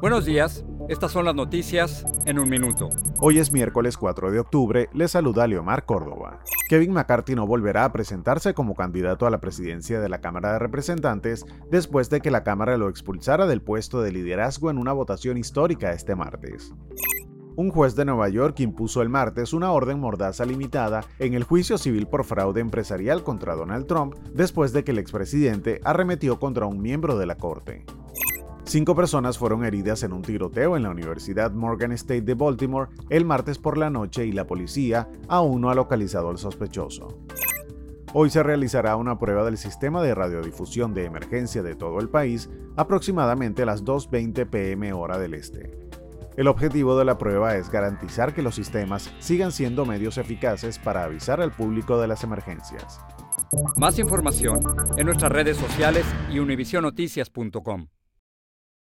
Buenos días, estas son las noticias en un minuto. Hoy es miércoles 4 de octubre, le saluda Leomar Córdoba. Kevin McCarthy no volverá a presentarse como candidato a la presidencia de la Cámara de Representantes después de que la Cámara lo expulsara del puesto de liderazgo en una votación histórica este martes un juez de Nueva York impuso el martes una orden mordaza limitada en el juicio civil por fraude empresarial contra Donald Trump después de que el expresidente arremetió contra un miembro de la corte. Cinco personas fueron heridas en un tiroteo en la Universidad Morgan State de Baltimore el martes por la noche y la policía aún no ha localizado al sospechoso. Hoy se realizará una prueba del sistema de radiodifusión de emergencia de todo el país aproximadamente a las 2.20 pm hora del este. El objetivo de la prueba es garantizar que los sistemas sigan siendo medios eficaces para avisar al público de las emergencias. Más información en nuestras redes sociales y univisionoticias.com.